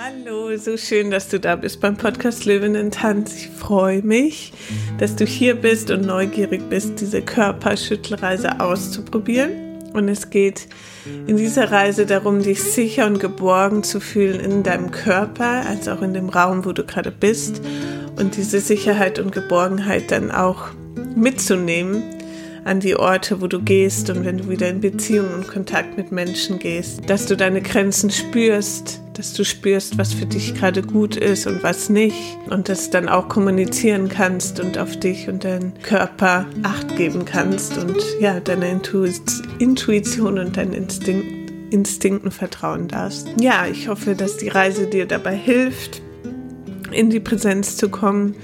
Hallo, so schön, dass du da bist beim Podcast Löwen in Tanz. Ich freue mich, dass du hier bist und neugierig bist, diese Körperschüttelreise auszuprobieren. Und es geht in dieser Reise darum, dich sicher und geborgen zu fühlen in deinem Körper, als auch in dem Raum, wo du gerade bist. Und diese Sicherheit und Geborgenheit dann auch mitzunehmen an die Orte, wo du gehst und wenn du wieder in Beziehung und Kontakt mit Menschen gehst, dass du deine Grenzen spürst, dass du spürst, was für dich gerade gut ist und was nicht und das dann auch kommunizieren kannst und auf dich und deinen Körper Acht geben kannst und ja, deiner Intuition und deinen Instinkt, Instinkten vertrauen darfst. Ja, ich hoffe, dass die Reise dir dabei hilft, in die Präsenz zu kommen,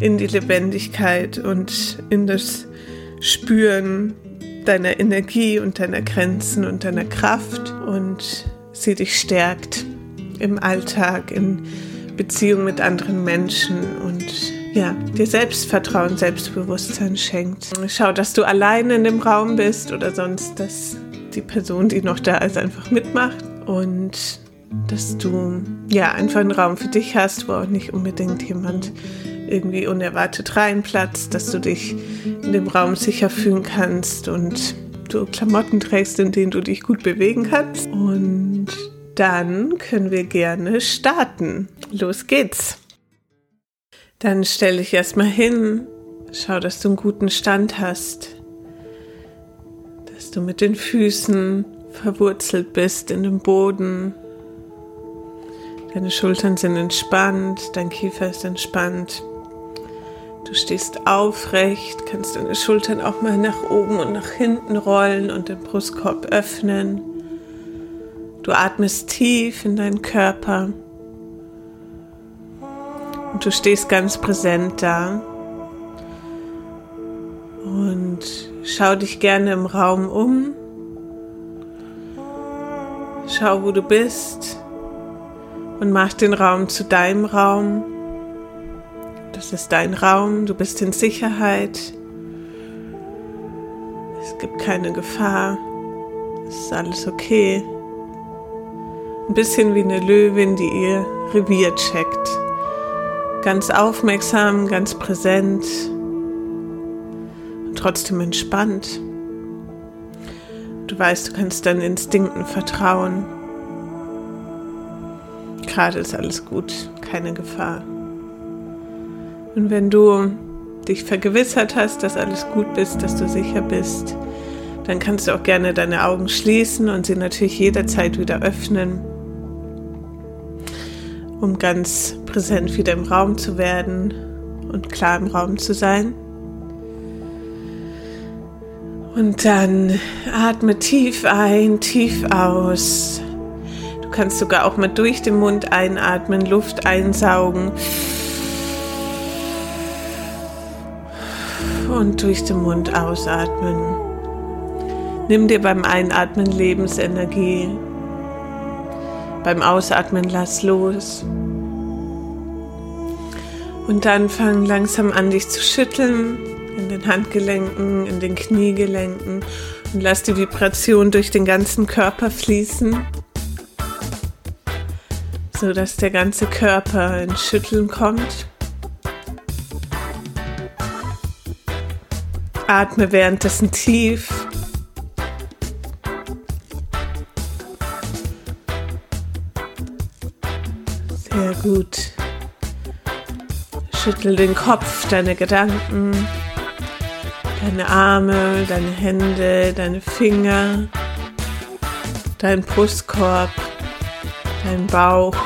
in die Lebendigkeit und in das Spüren deiner Energie und deiner Grenzen und deiner Kraft und sie dich stärkt im Alltag, in Beziehung mit anderen Menschen und ja, dir Selbstvertrauen, Selbstbewusstsein schenkt. Schau, dass du alleine in dem Raum bist oder sonst, dass die Person, die noch da ist, einfach mitmacht und dass du ja einfach einen Raum für dich hast, wo auch nicht unbedingt jemand irgendwie unerwartet reinplatzt, dass du dich in dem Raum sicher fühlen kannst und du Klamotten trägst, in denen du dich gut bewegen kannst. Und dann können wir gerne starten. Los geht's. Dann stell dich erstmal hin, schau, dass du einen guten Stand hast, dass du mit den Füßen verwurzelt bist in dem Boden. Deine Schultern sind entspannt, dein Kiefer ist entspannt. Du stehst aufrecht, kannst deine Schultern auch mal nach oben und nach hinten rollen und den Brustkorb öffnen. Du atmest tief in deinen Körper und du stehst ganz präsent da. Und schau dich gerne im Raum um. Schau, wo du bist und mach den Raum zu deinem Raum. Das ist dein Raum, du bist in Sicherheit. Es gibt keine Gefahr. Es ist alles okay. Ein bisschen wie eine Löwin, die ihr Revier checkt. Ganz aufmerksam, ganz präsent und trotzdem entspannt. Du weißt, du kannst deinen Instinkten vertrauen. Gerade ist alles gut, keine Gefahr. Und wenn du dich vergewissert hast, dass alles gut bist, dass du sicher bist, dann kannst du auch gerne deine Augen schließen und sie natürlich jederzeit wieder öffnen, um ganz präsent wieder im Raum zu werden und klar im Raum zu sein. Und dann atme tief ein, tief aus. Du kannst sogar auch mal durch den Mund einatmen, Luft einsaugen. Und durch den Mund ausatmen. Nimm dir beim Einatmen Lebensenergie. Beim Ausatmen lass los. Und dann fang langsam an, dich zu schütteln in den Handgelenken, in den Kniegelenken und lass die Vibration durch den ganzen Körper fließen, sodass der ganze Körper ins Schütteln kommt. Atme währenddessen tief. Sehr gut. Schüttel den Kopf, deine Gedanken, deine Arme, deine Hände, deine Finger, dein Brustkorb, dein Bauch,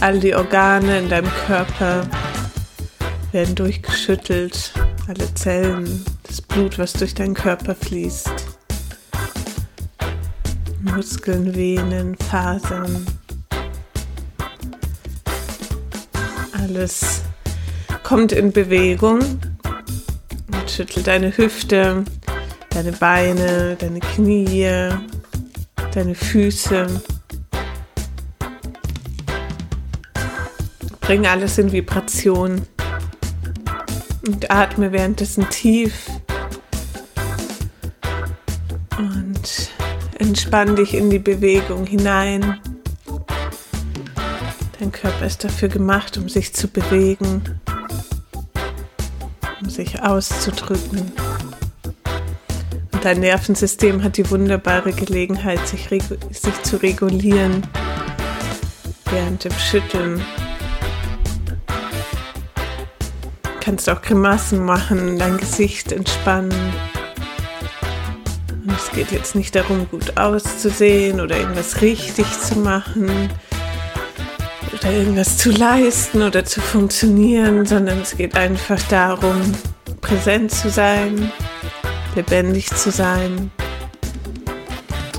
all die Organe in deinem Körper werden durchgeschüttelt alle Zellen, das Blut, was durch deinen Körper fließt. Muskeln, Venen, Fasern. Alles kommt in Bewegung und schüttelt deine Hüfte, deine Beine, deine Knie, deine Füße. Bring alles in Vibration. Und atme währenddessen tief. Und entspann dich in die Bewegung hinein. Dein Körper ist dafür gemacht, um sich zu bewegen, um sich auszudrücken. Und dein Nervensystem hat die wunderbare Gelegenheit, sich, sich zu regulieren während dem Schütteln. Kannst auch Grimassen machen, dein Gesicht entspannen. Und es geht jetzt nicht darum, gut auszusehen oder irgendwas richtig zu machen oder irgendwas zu leisten oder zu funktionieren, sondern es geht einfach darum, präsent zu sein, lebendig zu sein,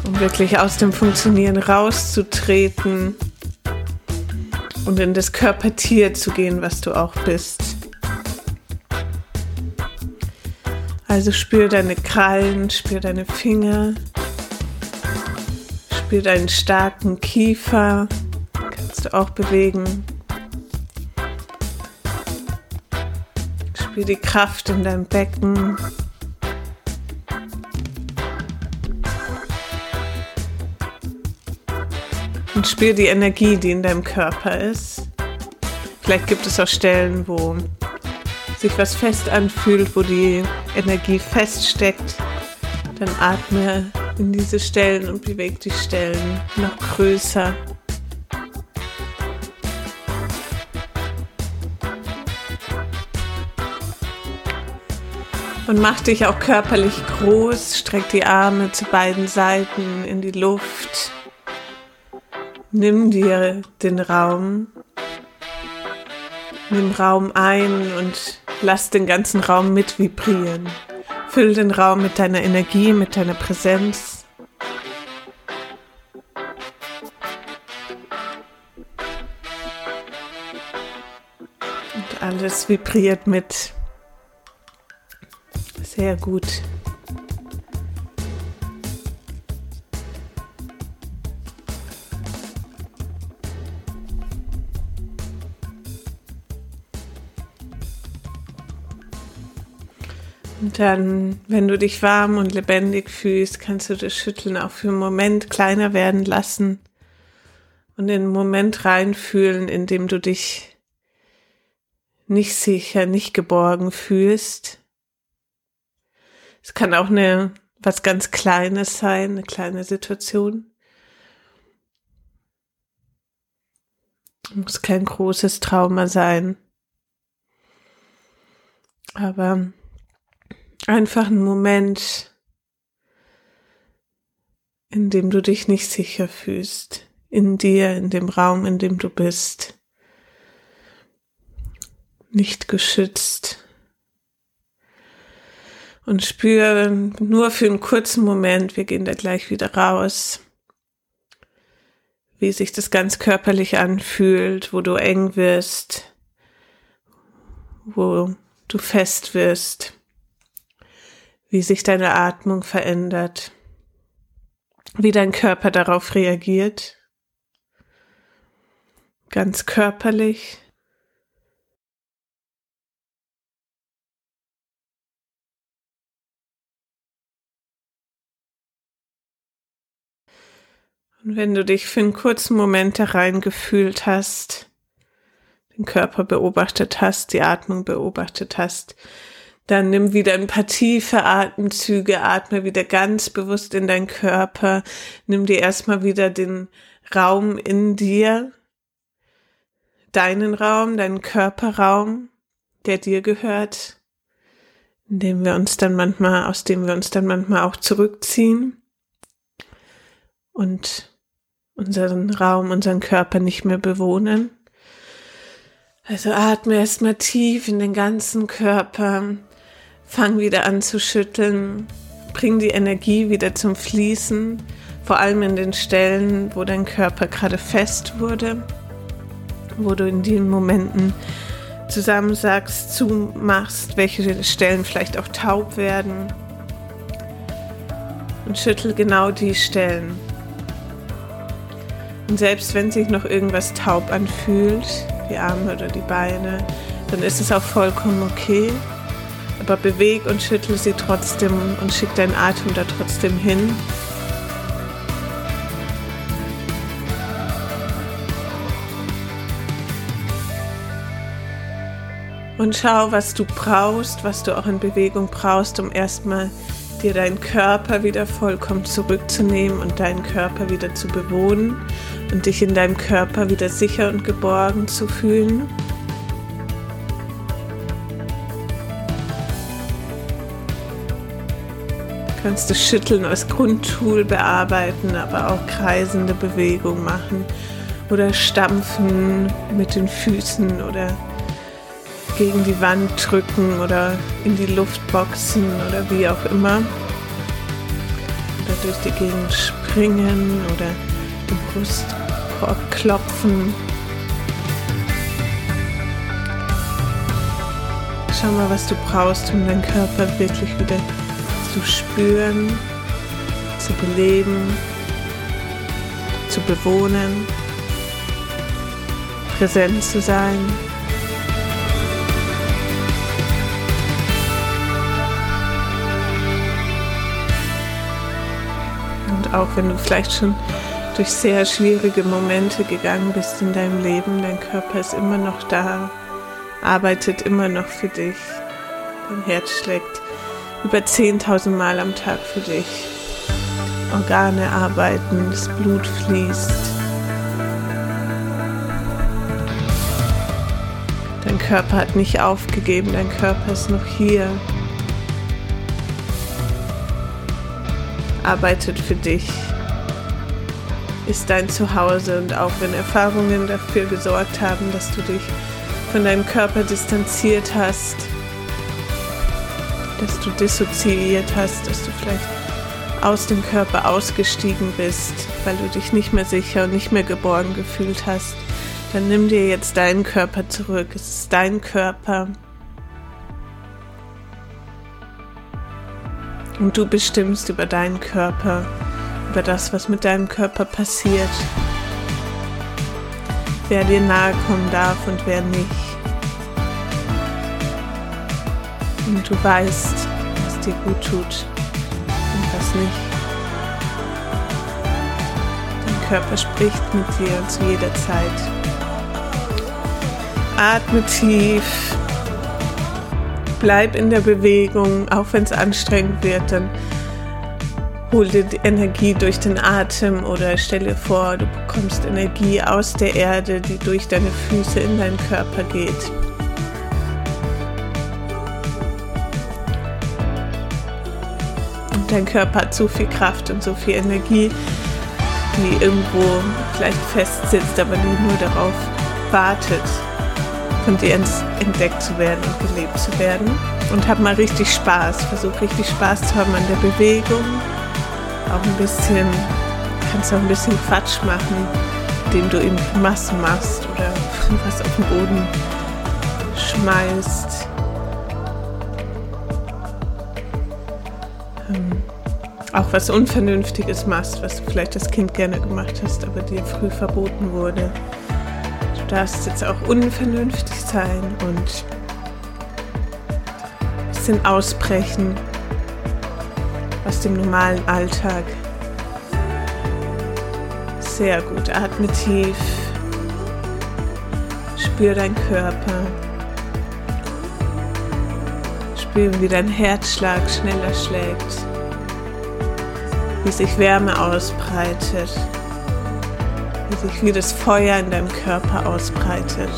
um wirklich aus dem Funktionieren rauszutreten und in das Körpertier zu gehen, was du auch bist. Also spür deine Krallen, spür deine Finger, spür deinen starken Kiefer, kannst du auch bewegen. Spür die Kraft in deinem Becken. Und spür die Energie, die in deinem Körper ist. Vielleicht gibt es auch Stellen, wo sich was fest anfühlt, wo die Energie feststeckt. Dann atme in diese Stellen und bewege die Stellen noch größer. Und mach dich auch körperlich groß, streck die Arme zu beiden Seiten in die Luft. Nimm dir den Raum. Nimm Raum ein und lass den ganzen Raum mit vibrieren. Füll den Raum mit deiner Energie, mit deiner Präsenz. Und alles vibriert mit. Sehr gut. Dann, wenn du dich warm und lebendig fühlst, kannst du das Schütteln auch für einen Moment kleiner werden lassen und in einen Moment reinfühlen, in dem du dich nicht sicher, nicht geborgen fühlst. Es kann auch eine was ganz Kleines sein, eine kleine Situation. Muss kein großes Trauma sein. Aber Einfach ein Moment, in dem du dich nicht sicher fühlst, in dir, in dem Raum, in dem du bist, nicht geschützt. Und spüre nur für einen kurzen Moment, wir gehen da gleich wieder raus, wie sich das ganz körperlich anfühlt, wo du eng wirst, wo du fest wirst wie sich deine Atmung verändert, wie dein Körper darauf reagiert, ganz körperlich. Und wenn du dich für einen kurzen Moment da reingefühlt hast, den Körper beobachtet hast, die Atmung beobachtet hast, dann nimm wieder ein paar tiefe Atemzüge, atme wieder ganz bewusst in deinen Körper. Nimm dir erstmal wieder den Raum in dir, deinen Raum, deinen Körperraum, der dir gehört, in dem wir uns dann manchmal, aus dem wir uns dann manchmal auch zurückziehen und unseren Raum, unseren Körper nicht mehr bewohnen. Also atme erstmal tief in den ganzen Körper Fang wieder an zu schütteln. Bring die Energie wieder zum Fließen, vor allem in den Stellen, wo dein Körper gerade fest wurde, wo du in den Momenten zusammensagst, zumachst, welche Stellen vielleicht auch taub werden. Und schüttel genau die Stellen. Und selbst wenn sich noch irgendwas taub anfühlt, die Arme oder die Beine, dann ist es auch vollkommen okay aber beweg und schüttel sie trotzdem und schick deinen Atem da trotzdem hin. Und schau, was du brauchst, was du auch in Bewegung brauchst, um erstmal dir deinen Körper wieder vollkommen zurückzunehmen und deinen Körper wieder zu bewohnen und dich in deinem Körper wieder sicher und geborgen zu fühlen. Kannst du Schütteln als Grundtool bearbeiten, aber auch kreisende Bewegungen machen oder stampfen mit den Füßen oder gegen die Wand drücken oder in die Luft boxen oder wie auch immer. Oder durch die Gegend springen oder den Brustkorb klopfen. Schau mal, was du brauchst, um deinen Körper wirklich wieder zu spüren, zu beleben, zu bewohnen, präsent zu sein. Und auch wenn du vielleicht schon durch sehr schwierige Momente gegangen bist in deinem Leben, dein Körper ist immer noch da, arbeitet immer noch für dich, dein Herz schlägt über 10.000 Mal am Tag für dich. Organe arbeiten, das Blut fließt. Dein Körper hat nicht aufgegeben, dein Körper ist noch hier. Arbeitet für dich, ist dein Zuhause und auch wenn Erfahrungen dafür gesorgt haben, dass du dich von deinem Körper distanziert hast, dass du dissoziiert hast, dass du vielleicht aus dem Körper ausgestiegen bist, weil du dich nicht mehr sicher und nicht mehr geborgen gefühlt hast, dann nimm dir jetzt deinen Körper zurück. Es ist dein Körper. Und du bestimmst über deinen Körper, über das, was mit deinem Körper passiert. Wer dir nahe kommen darf und wer nicht. Und du weißt, was dir gut tut und was nicht. Dein Körper spricht mit dir zu jeder Zeit. Atme tief. Bleib in der Bewegung, auch wenn es anstrengend wird, dann hol dir die Energie durch den Atem oder stell dir vor, du bekommst Energie aus der Erde, die durch deine Füße in deinen Körper geht. Dein Körper hat so viel Kraft und so viel Energie, die irgendwo vielleicht festsitzt, aber die nur darauf wartet, von dir entdeckt zu werden und gelebt zu werden. Und hab mal richtig Spaß. Versuch richtig Spaß zu haben an der Bewegung. Auch ein bisschen, kannst auch ein bisschen Quatsch machen, indem du eben Massen machst oder was auf den Boden schmeißt. Auch was Unvernünftiges machst, was du vielleicht als Kind gerne gemacht hast, aber dir früh verboten wurde. Du darfst jetzt auch unvernünftig sein und ein bisschen ausbrechen aus dem normalen Alltag. Sehr gut, atme tief, spür deinen Körper, spür, wie dein Herzschlag schneller schlägt wie sich Wärme ausbreitet, wie sich wie das Feuer in deinem Körper ausbreitet.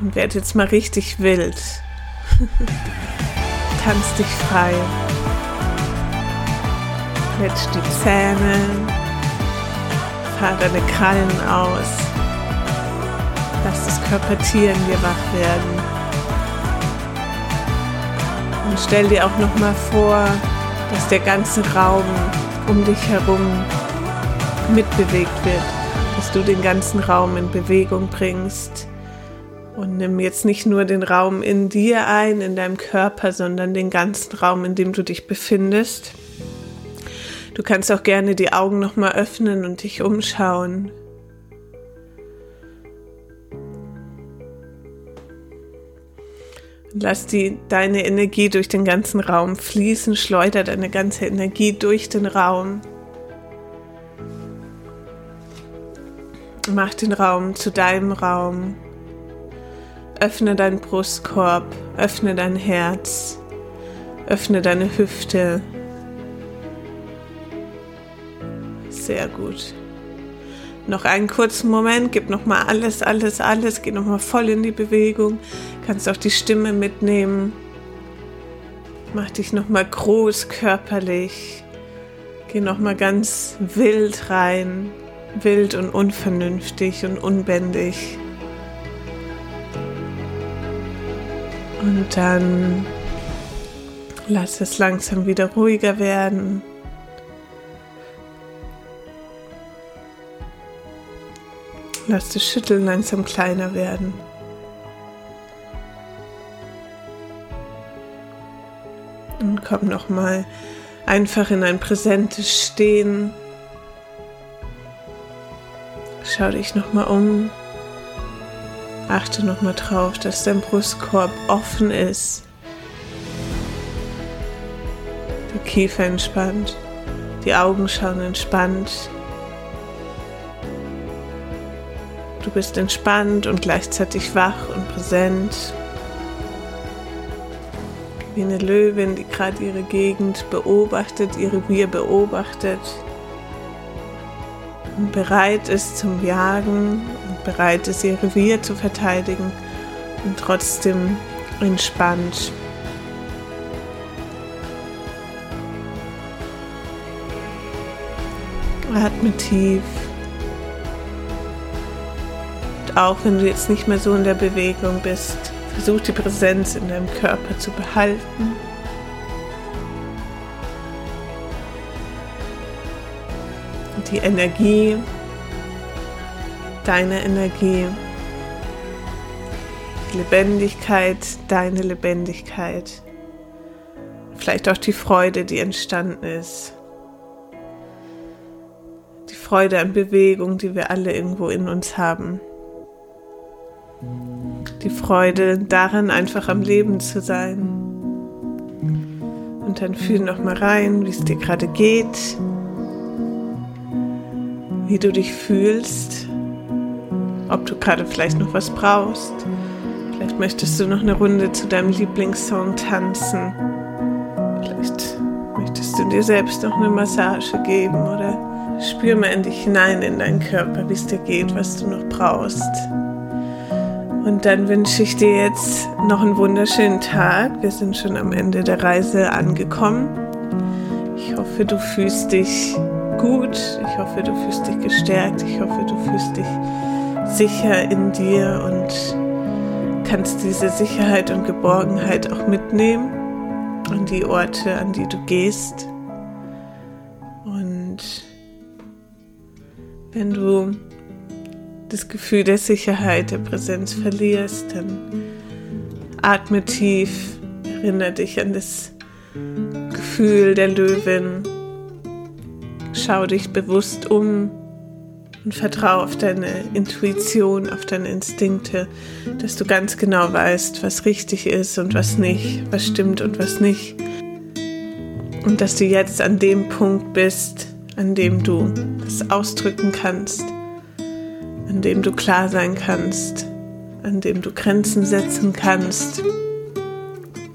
Und werd jetzt mal richtig wild. Tanz dich frei. Quetsch die Zähne. Fahr deine Krallen aus. Lass das Körpertier in dir wach werden. Und stell dir auch noch mal vor, dass der ganze Raum um dich herum mitbewegt wird, dass du den ganzen Raum in Bewegung bringst. Und nimm jetzt nicht nur den Raum in dir ein, in deinem Körper, sondern den ganzen Raum, in dem du dich befindest. Du kannst auch gerne die Augen nochmal öffnen und dich umschauen. Lass die, deine Energie durch den ganzen Raum fließen, schleuder deine ganze Energie durch den Raum. Mach den Raum zu deinem Raum. Öffne deinen Brustkorb, öffne dein Herz, öffne deine Hüfte. Sehr gut. Noch einen kurzen Moment, gib nochmal alles, alles, alles, geh nochmal voll in die Bewegung. Kannst auch die Stimme mitnehmen. Mach dich nochmal groß körperlich. Geh nochmal ganz wild rein. Wild und unvernünftig und unbändig. Und dann lass es langsam wieder ruhiger werden. Lass das Schütteln langsam kleiner werden. Und komm nochmal einfach in ein präsentes Stehen. Schau dich nochmal um. Achte nochmal drauf, dass dein Brustkorb offen ist. Der Kiefer entspannt. Die Augen schauen entspannt. Du bist entspannt und gleichzeitig wach und präsent. Wie eine Löwin, die gerade ihre Gegend beobachtet, ihre Revier beobachtet und bereit ist zum Jagen und bereit ist, ihr Revier zu verteidigen und trotzdem entspannt. Atme tief auch wenn du jetzt nicht mehr so in der Bewegung bist, versuch die Präsenz in deinem Körper zu behalten. Und die Energie, deine Energie, die Lebendigkeit, deine Lebendigkeit, vielleicht auch die Freude, die entstanden ist. Die Freude an Bewegung, die wir alle irgendwo in uns haben die Freude darin, einfach am Leben zu sein. Und dann fühl noch mal rein, wie es dir gerade geht, wie du dich fühlst, ob du gerade vielleicht noch was brauchst. Vielleicht möchtest du noch eine Runde zu deinem Lieblingssong tanzen. Vielleicht möchtest du dir selbst noch eine Massage geben oder spür mal in dich hinein in deinen Körper, wie es dir geht, was du noch brauchst. Und dann wünsche ich dir jetzt noch einen wunderschönen Tag. Wir sind schon am Ende der Reise angekommen. Ich hoffe, du fühlst dich gut. Ich hoffe, du fühlst dich gestärkt. Ich hoffe, du fühlst dich sicher in dir und kannst diese Sicherheit und Geborgenheit auch mitnehmen an die Orte, an die du gehst. Und wenn du das Gefühl der Sicherheit, der Präsenz verlierst, dann atme tief, erinnere dich an das Gefühl der Löwin, schau dich bewusst um und vertraue auf deine Intuition, auf deine Instinkte, dass du ganz genau weißt, was richtig ist und was nicht, was stimmt und was nicht. Und dass du jetzt an dem Punkt bist, an dem du das ausdrücken kannst an dem du klar sein kannst, an dem du Grenzen setzen kannst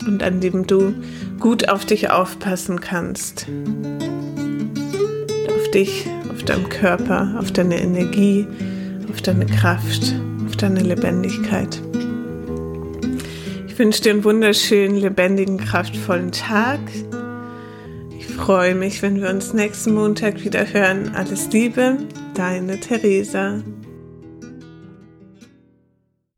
und an dem du gut auf dich aufpassen kannst. Auf dich, auf deinen Körper, auf deine Energie, auf deine Kraft, auf deine Lebendigkeit. Ich wünsche dir einen wunderschönen, lebendigen, kraftvollen Tag. Ich freue mich, wenn wir uns nächsten Montag wieder hören. Alles Liebe, deine Theresa.